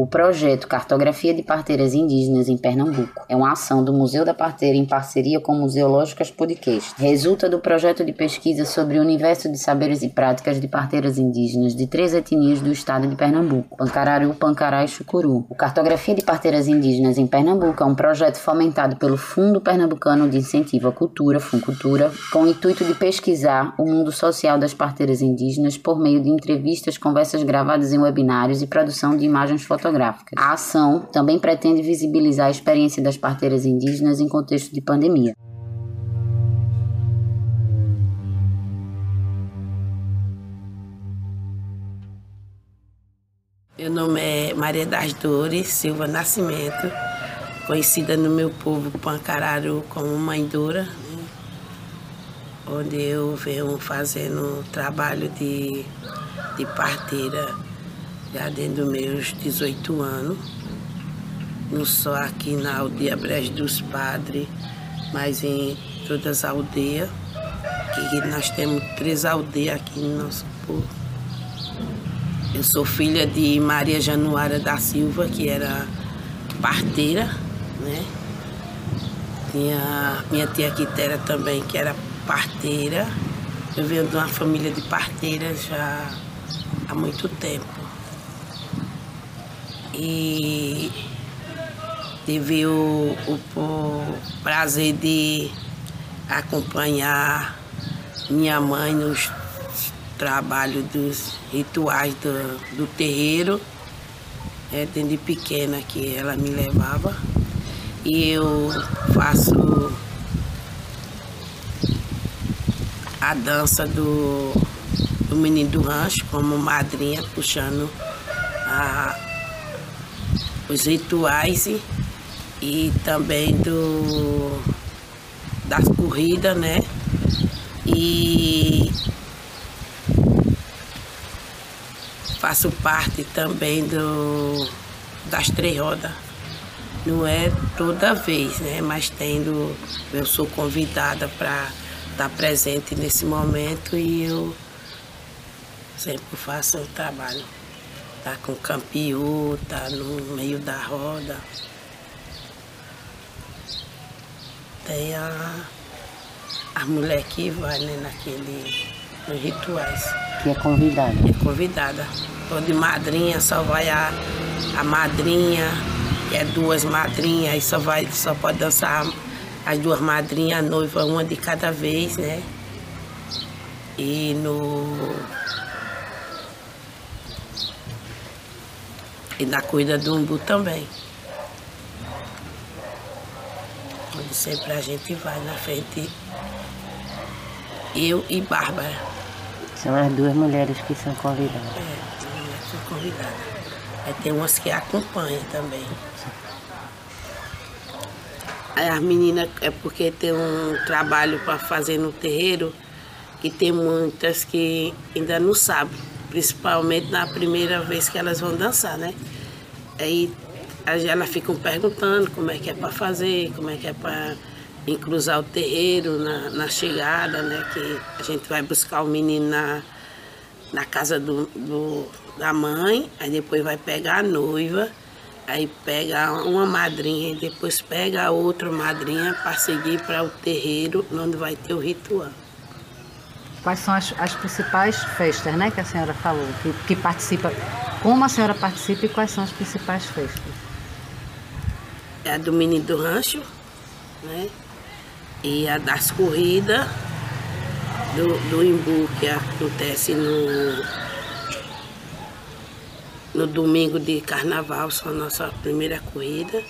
O projeto Cartografia de Parteiras Indígenas em Pernambuco é uma ação do Museu da Parteira em parceria com o Museológicas Podcast. Resulta do projeto de pesquisa sobre o universo de saberes e práticas de parteiras indígenas de três etnias do estado de Pernambuco: Pancararu, Pancará e Chucuru. O Cartografia de Parteiras Indígenas em Pernambuco é um projeto fomentado pelo Fundo Pernambucano de Incentivo à Cultura, Funcultura, com o intuito de pesquisar o mundo social das parteiras indígenas por meio de entrevistas, conversas gravadas em webinários e produção de imagens fotográficas. A ação também pretende visibilizar a experiência das parteiras indígenas em contexto de pandemia. Meu nome é Maria das Dores Silva Nascimento, conhecida no meu povo Pancararu como Mãe Dura, né? onde eu venho fazendo trabalho de, de parteira já desde os meus 18 anos. Não só aqui na aldeia Brejo dos Padres, mas em todas as aldeias, que nós temos três aldeias aqui no nosso povo. Eu sou filha de Maria Januária da Silva, que era parteira, né? Tinha minha tia Quitéria também, que era parteira. Eu venho de uma família de parteiras já há muito tempo. E tive o, o, o prazer de acompanhar minha mãe nos trabalho dos rituais do, do terreiro, é, desde pequena que ela me levava. E eu faço a dança do, do menino do rancho como madrinha, puxando a, os rituais e, também do, das corridas, né? E faço parte também do, das três rodas. Não é toda vez, né? Mas tendo, eu sou convidada para estar presente nesse momento e eu sempre faço o trabalho. Tá com campeão, tá no meio da roda. Tem a, a mulher que vai né, naquele, nos rituais. Que é convidada. É convidada. Ou de madrinha, só vai a, a madrinha, que é duas madrinhas, aí só, vai, só pode dançar as duas madrinhas, a noiva, uma de cada vez, né? E no. E na cuida do umbu também. Onde sempre a gente vai na frente. Eu e Bárbara. São as duas mulheres que são convidadas. É sou convidada. Aí tem umas que acompanham também. Aí as meninas, é porque tem um trabalho para fazer no terreiro, que tem muitas que ainda não sabem, principalmente na primeira vez que elas vão dançar, né? Aí elas ficam perguntando como é que é para fazer, como é que é para encruzar o terreiro na, na chegada, né? Que a gente vai buscar o menino na, na casa do, do, da mãe, aí depois vai pegar a noiva, aí pega uma madrinha e depois pega a outra madrinha para seguir para o terreiro onde vai ter o ritual. Quais são as, as principais festas, né, que a senhora falou, que, que participa, como a senhora participa e quais são as principais festas? É a do menino do rancho, né? E a das corridas do, do Imbu, que acontece no, no domingo de carnaval, são a nossa primeira corrida.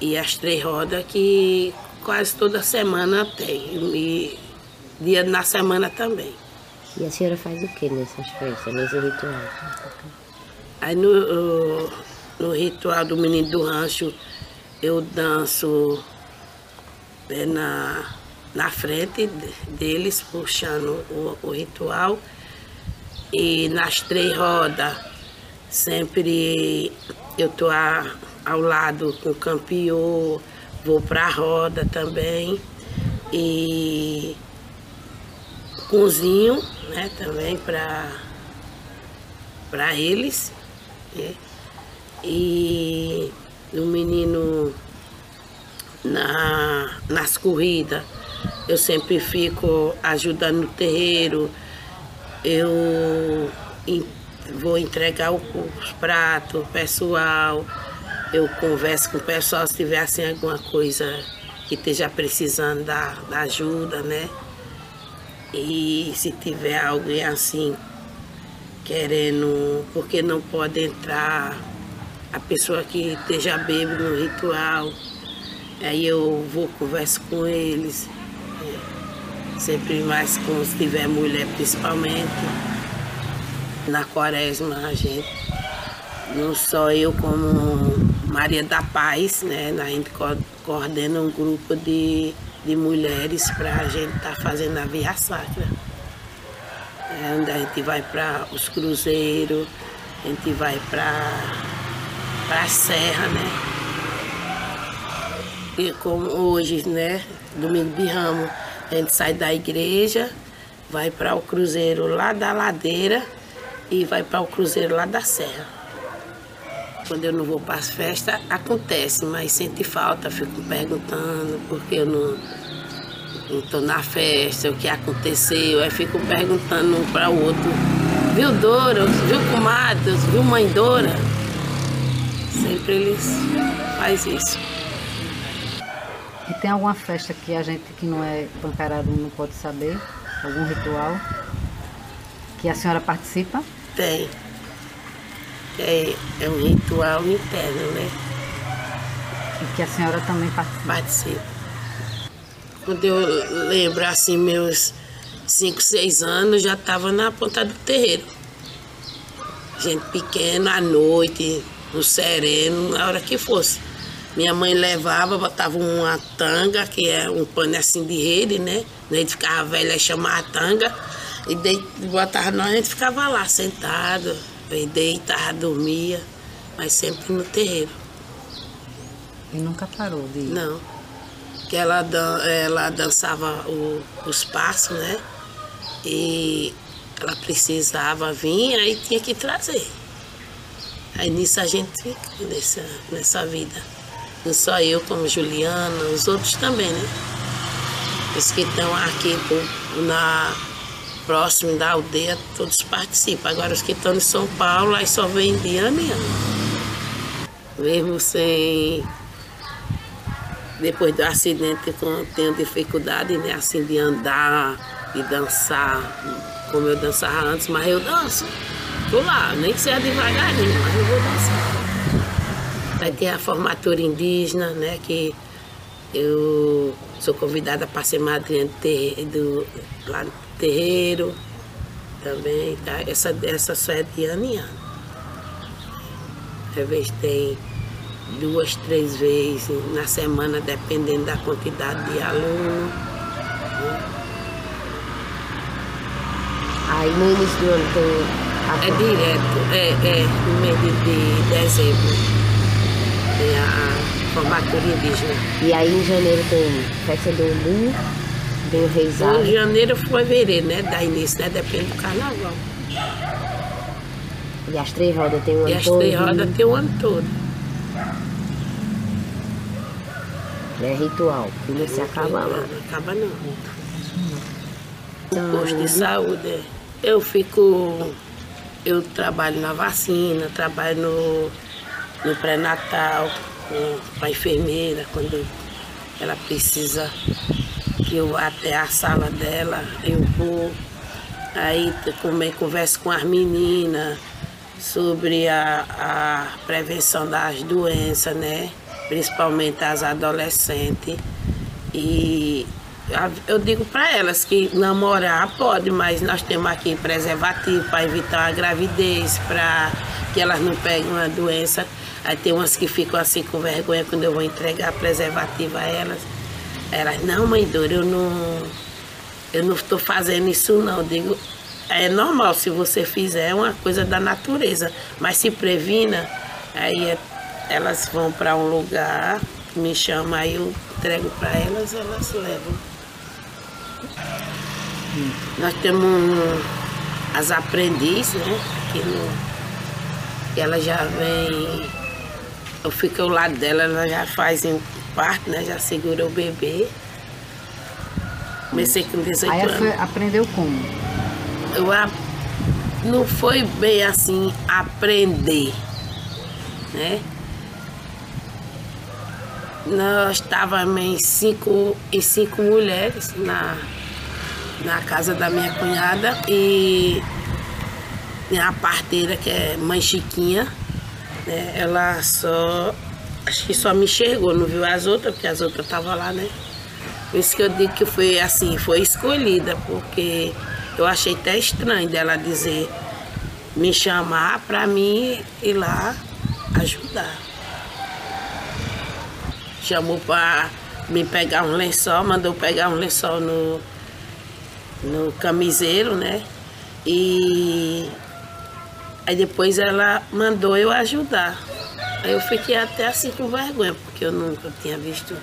E as três rodas que quase toda semana tem. E dia na semana também. E a senhora faz o que nessas festas, nesses rituais? Aí no, no ritual do menino do rancho eu danço é, na na frente deles, puxando o, o ritual. E nas três rodas, sempre eu a, ao lado com o campeão, vou para a roda também. E cozinho, né, também para eles. Né? E o menino na, nas corridas, eu sempre fico ajudando no terreiro, eu vou entregar os pratos, o pessoal, eu converso com o pessoal se tiver assim alguma coisa que esteja precisando da, da ajuda, né? E se tiver alguém assim querendo, porque não pode entrar a pessoa que esteja bêbado no ritual. Aí eu vou, converso com eles, é, sempre mais com se tiver mulher principalmente. Na quaresma a gente, não só eu como Maria da Paz, né? A gente coordena um grupo de, de mulheres para a gente estar tá fazendo a Via Sacra. É onde a gente vai para os cruzeiros, a gente vai para a serra, né? E como hoje, né? Domingo de Ramo, a gente sai da igreja, vai para o cruzeiro lá da ladeira e vai para o cruzeiro lá da serra. Quando eu não vou para as festas, acontece, mas sente falta, fico perguntando, porque eu não estou na festa, o que aconteceu, aí fico perguntando um para o outro, viu Dora, viu comadre, viu mãe Dora? Sempre eles fazem isso. E tem alguma festa que a gente que não é pancarado não pode saber? Algum ritual? Que a senhora participa? Tem. É, é um ritual interno, né? E que a senhora também participa? Participa. Quando eu lembro assim, meus 5, 6 anos, já estava na ponta do terreiro. Gente pequena, à noite, no sereno, na hora que fosse. Minha mãe levava, botava uma tanga, que é um pano assim de rede, né? A gente ficava velha, chamava tanga, e botava nós, a gente ficava lá sentado, e deitava, dormia, mas sempre no terreiro. E nunca parou de ir? Não. Que ela, ela dançava o, os passos, né? E ela precisava vir, aí tinha que trazer. Aí nisso a gente fica nessa, nessa vida. Não só eu, como Juliana, os outros também, né? Os que estão aqui na, próximo da aldeia, todos participam. Agora os que estão em São Paulo, aí só vem de ano. Mesmo sem. Depois do acidente, eu tenho dificuldade, né? Assim, de andar e dançar, como eu dançava antes, mas eu danço. Tô lá, nem que seja devagarinho, mas eu vou dançar. Vai ter a formatura indígena, né? Que eu sou convidada para ser madrinha do, lá terreiro também. Tá? Essa, essa só é de ano em ano. Às vezes tem duas, três vezes na semana, dependendo da quantidade de aluno. Aí no início do ano tem. É direto, é, é no mês de, de dezembro. Tem a formatura indígena. E aí em janeiro tem festa do Umbu, do Reisado. Em janeiro foi fevereiro, né? Da início, né? Depende do carnaval. E as três rodas tem o ano todo. E as três rodas tem o ano todo. É ritual, que não se acaba lá. Não acaba não. O posto de saúde, eu fico. Eu trabalho na vacina, trabalho no, no pré-natal, com a enfermeira, quando ela precisa que eu até a sala dela, eu vou. Aí também converso com as meninas sobre a, a prevenção das doenças, né? Principalmente as adolescentes. E eu digo para elas que namorar pode, mas nós temos aqui preservativo para evitar a gravidez, para que elas não peguem uma doença. Aí tem umas que ficam assim com vergonha quando eu vou entregar preservativo a elas. Elas, não, mãe Dora, eu não eu não estou fazendo isso não. Eu digo, é normal se você fizer é uma coisa da natureza, mas se previna, aí é, elas vão para um lugar, me chama, aí eu entrego para elas, elas levam. Hum. Nós temos um, as aprendizes, né? Aqui no, que ela já vem eu fico ao lado dela, ela já faz parto, né? Já segura o bebê. Comecei com 18 Aí anos. foi, aprendeu como? Eu a- não foi bem assim aprender, né? Nós estávamos em cinco, em cinco mulheres na, na casa da minha cunhada e a parteira, que é mãe Chiquinha, né? Ela só, acho que só me enxergou, não viu as outras, porque as outras estavam lá, né? Por isso que eu digo que foi assim, foi escolhida, porque eu achei até estranho dela dizer, me chamar para mim ir lá ajudar. Chamou para me pegar um lençol, mandou pegar um lençol no, no camiseiro, né? E aí depois ela mandou eu ajudar. Aí eu fiquei até assim com vergonha, porque eu nunca tinha visto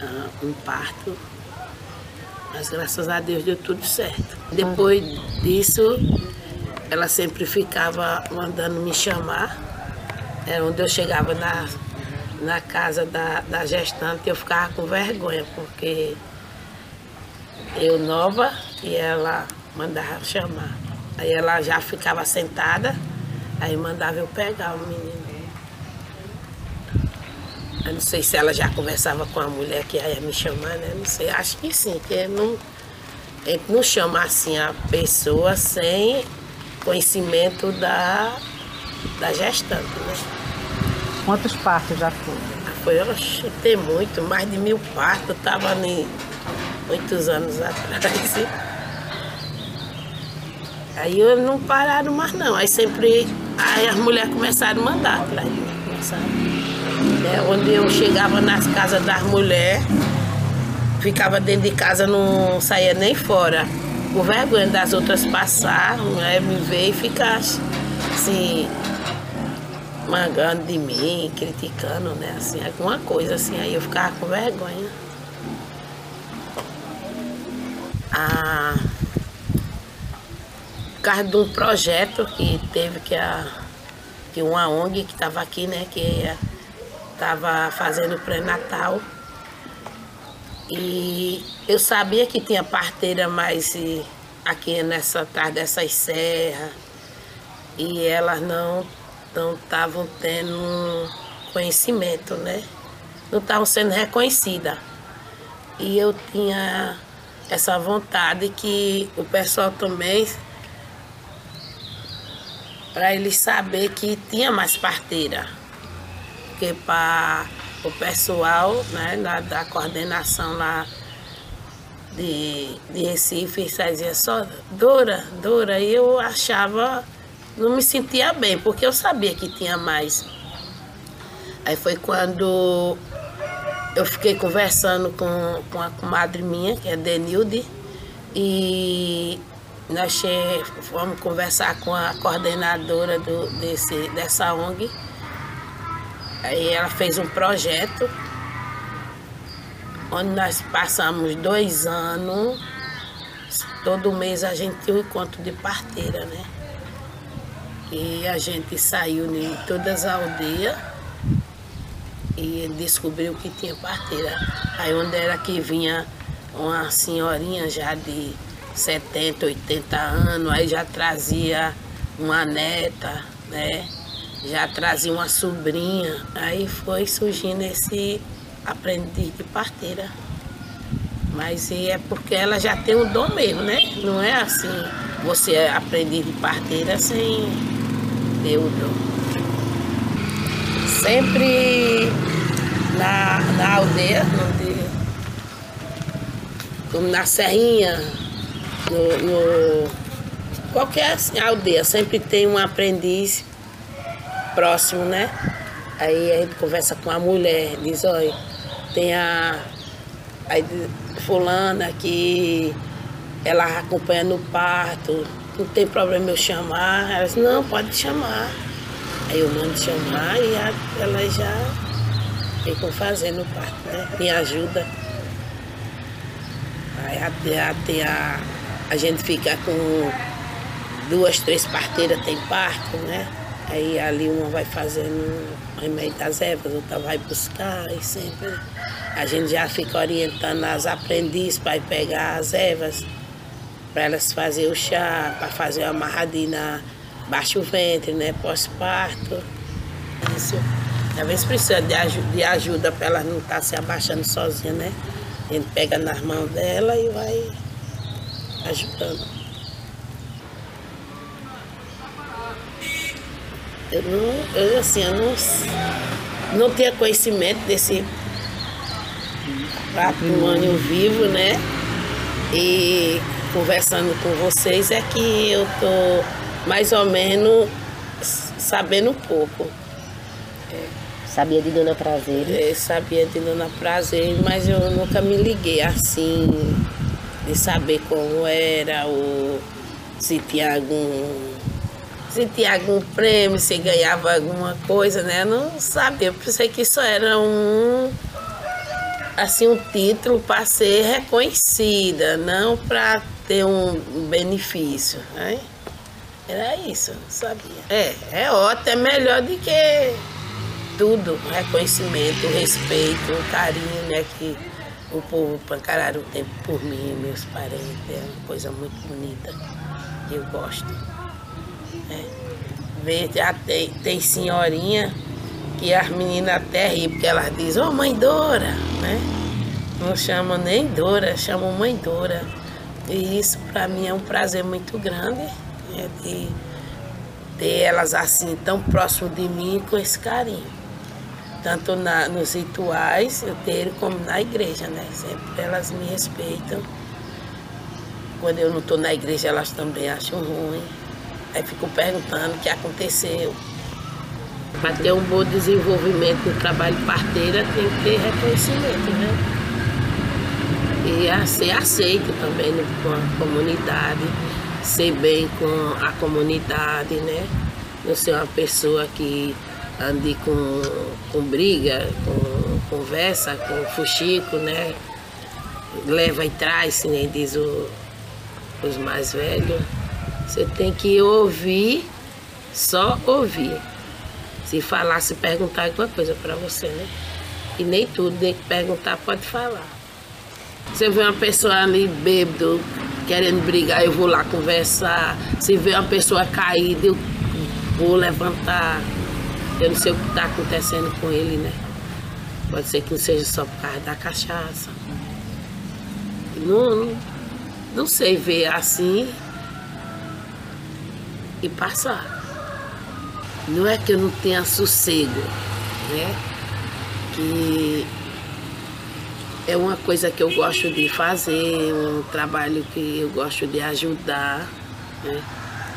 ah, um parto. Mas graças a Deus deu tudo certo. Depois disso, ela sempre ficava mandando me chamar. Era onde eu chegava na, na casa da, da gestante, eu ficava com vergonha, porque eu nova e ela mandava chamar. Aí ela já ficava sentada, aí mandava eu pegar o menino. Eu não sei se ela já conversava com a mulher que ia me chamar, né? Não sei, acho que sim, que não, a gente não chama assim a pessoa sem conhecimento da, da gestante, né? Quantos partos já foi? Foi, oxe, tem muito, mais de mil partos, estava muitos anos atrás. e- Aí eu não pararam mais não. Aí sempre aí as mulheres começaram a mandar pra mim, começaram. É, onde eu chegava nas casas das mulheres, ficava dentro de casa, não saía nem fora. Por vergonha das outras passar, né, me ver e ficar assim, mangando de mim, criticando, né? Assim, alguma coisa assim, aí eu ficava com vergonha. Ah, por causa de um projeto que teve que a que uma ONG que estava aqui, né, que estava fazendo pré-natal. E eu sabia que tinha parteira mais e, aqui nessa atrás dessas serras. E elas não não estavam tendo conhecimento, né? Não estavam sendo reconhecidas. E eu tinha essa vontade que o pessoal também, para eles saber que tinha mais parteira. Porque para o pessoal né, da, coordenação lá de, de Recife, só dizia só Dora, Dora, e eu achava não me sentia bem, porque eu sabia que tinha mais. Aí foi quando eu fiquei conversando com, com a comadre minha, que é Denilde, e nós fomos conversar com a coordenadora do, desse, dessa ONG. Aí ela fez um projeto onde nós passamos dois anos, todo mês a gente tinha um encontro de parteira, né? E a gente saiu em todas as aldeias e descobriu que tinha parteira. Aí onde era que vinha uma senhorinha já de 70, 80 anos, aí já trazia uma neta, né? Já trazia uma sobrinha. Aí foi surgindo esse aprendiz de parteira. Mas é porque ela já tem o dom mesmo, né? Não é assim, você é aprendiz de parteira sem ter o dom. Sempre na, na aldeia, onde, como na Serrinha, no, no- qualquer assim, aldeia, sempre tem um aprendiz próximo, né? Aí a gente conversa com a mulher, diz, olha, tem a, diz, fulana que ela acompanha no parto, não tem problema eu chamar. Ela diz, não, pode chamar. Aí eu mando chamar e a- ela já ficam fazendo parto, né? Me ajuda. Aí até a, a gente fica com duas, três parteiras tem parto, né? Aí ali uma vai fazendo o remédio das ervas, outra vai buscar e sempre a gente já fica orientando as aprendizes para pegar as ervas, para elas fazer o chá, para fazer uma amarradinha baixo ventre, né? Pós-parto. Às vezes precisa de ajuda, de ajuda para elas não estar tá se abaixando sozinha, né? A gente pega nas mãos dela e vai ajudando. Eu não, eu assim, eu não, não tinha conhecimento desse patrimônio vivo, né? E conversando com vocês é que eu tô mais ou menos sabendo um pouco. Sabia de Dona Prazer? É, sabia de Dona Prazer, mas eu nunca me liguei assim, de saber como era, ou se tinha algum. Se tinha algum prêmio, se ganhava alguma coisa, né? Eu não sabia. Eu pensei que isso era um assim um título para ser reconhecida, não para ter um benefício. Né? Era isso, não sabia. É, é ótimo, é melhor do que tudo, reconhecimento, respeito, carinho, né? Que o povo pancararu tem por mim, meus parentes, é uma coisa muito bonita. Eu gosto. É. Ver, já tem, tem senhorinha que as meninas até riem, porque elas dizem, ô oh, mãe Dora, né? Não chamam nem Dora, chamam mãe Dora. E isso para mim é um prazer muito grande né? de ter elas assim tão próximo de mim com esse carinho tanto na, nos rituais eu tenho como na igreja, né? Sempre elas me respeitam. Quando eu não estou na igreja, elas também acham ruim. Aí ficam perguntando o que aconteceu. Para ter um bom desenvolvimento no trabalho parteira tem que ter reconhecimento, né? E ser aceito também com a comunidade, ser bem com a comunidade, né? Não ser uma pessoa que ande com, com briga, com conversa, com fuxico, né? Leva e traz, nem diz o, os mais velhos. Você tem que ouvir, só ouvir. Se falar, se perguntar alguma coisa para você, né? E nem tudo tem que perguntar, pode falar. Você vê uma pessoa ali bêbado, querendo brigar, eu vou lá conversar. Se vê uma pessoa caída, eu vou levantar. Eu não sei o que está acontecendo com ele, né? Pode ser que não seja só por causa da cachaça. Não, não sei ver assim e passar. Não é que eu não tenha sossego, né? Que é uma coisa que eu gosto de fazer, um trabalho que eu gosto de ajudar, né?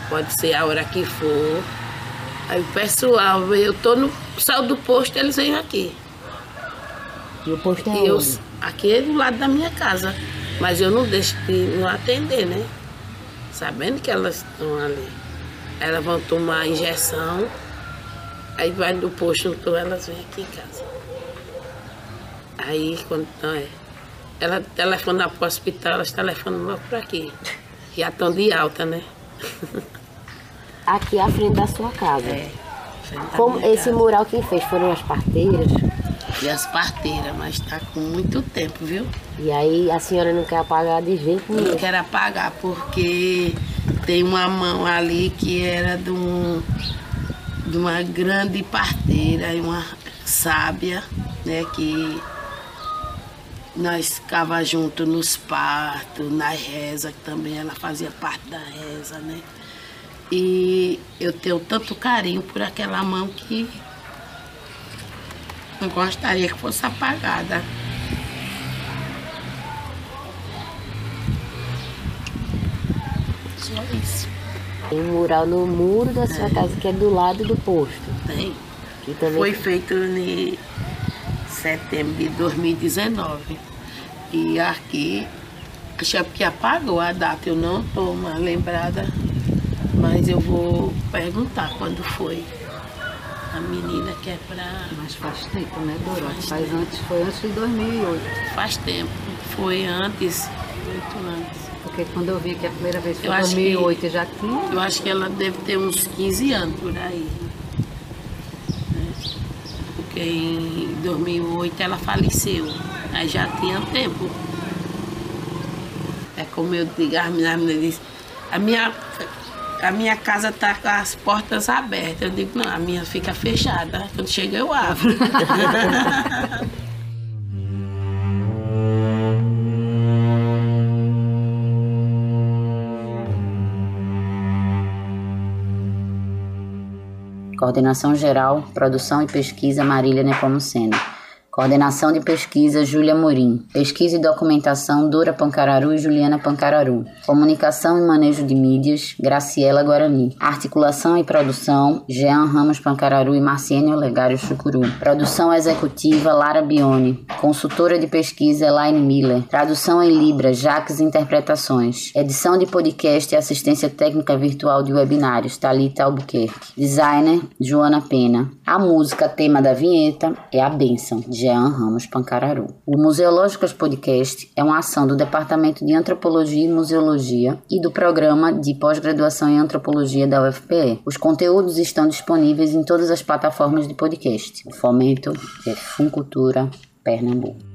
Pode ser a hora que for. Aí o pessoal, eu tô no sal do posto, eles vêm aqui. E o posto é eu, onde? Aqui é do lado da minha casa. Mas eu não deixo de não atender, né? Sabendo que elas estão ali. Elas vão tomar injeção, aí vai do posto, elas vêm aqui em casa. Aí quando não é. Ela telefona para o hospital, elas telefonam logo para aqui. Já estão de alta, né? Aqui à frente da sua casa. É. Como esse casa. mural quem fez foram as parteiras. E as parteiras, mas está com muito tempo, viu? E aí a senhora não quer apagar de jeito Eu não nenhum. quero apagar porque tem uma mão ali que era de, um, de uma grande parteira e uma sábia, né? Que nós ficava junto nos partos, na reza, que também ela fazia parte da reza, né? E eu tenho tanto carinho por aquela mão que não gostaria que fosse apagada. Só isso. Tem um mural no muro da sua casa que é do lado do posto. Tem. Que também Foi feito em setembro de 2019. E aqui, acho é porque apagou a data, eu não estou mais lembrada, mas eu vou perguntar quando foi. A menina que é pra. Mas faz tempo, né, Dora? Faz Faz tempo. antes, foi antes de 2008. Faz tempo. Foi antes, muito antes. Porque quando eu vi que a primeira vez foi Eu em acho que- 2008 já tinha. Eu acho que ela deve ter uns 15 anos por aí. porque em 2008 ela faleceu. Aí já tinha tempo. É como eu digo, a menina disse, a minha, a minha casa está com as portas abertas. Eu digo, não, a minha fica fechada. Quando chega eu abro. Coordenação Geral, Produção e Pesquisa Marília Nepomuceno. Coordenação de pesquisa Júlia Morim. Pesquisa e documentação Dora Pancararu e Juliana Pancararu. Comunicação e manejo de mídias Graciela Guarani. Articulação e produção Jean Ramos Pancararu e Marciene Olegário Chucuru. Produção executiva Lara Bione. Consultora de pesquisa Elaine Miller. Tradução em Libra Jaques Interpretações. Edição de podcast e assistência técnica virtual de webinários Talita Albuquerque. Designer Joana Pena. A música tema da vinheta é a Benção Jean Ramos Pancararu. O Museológicas Podcast é uma ação do Departamento de Antropologia e Museologia e do Programa de Pós-Graduação em Antropologia da UFPE. Os conteúdos estão disponíveis em todas as plataformas de podcast. Fomento é Funcultura Pernambuco.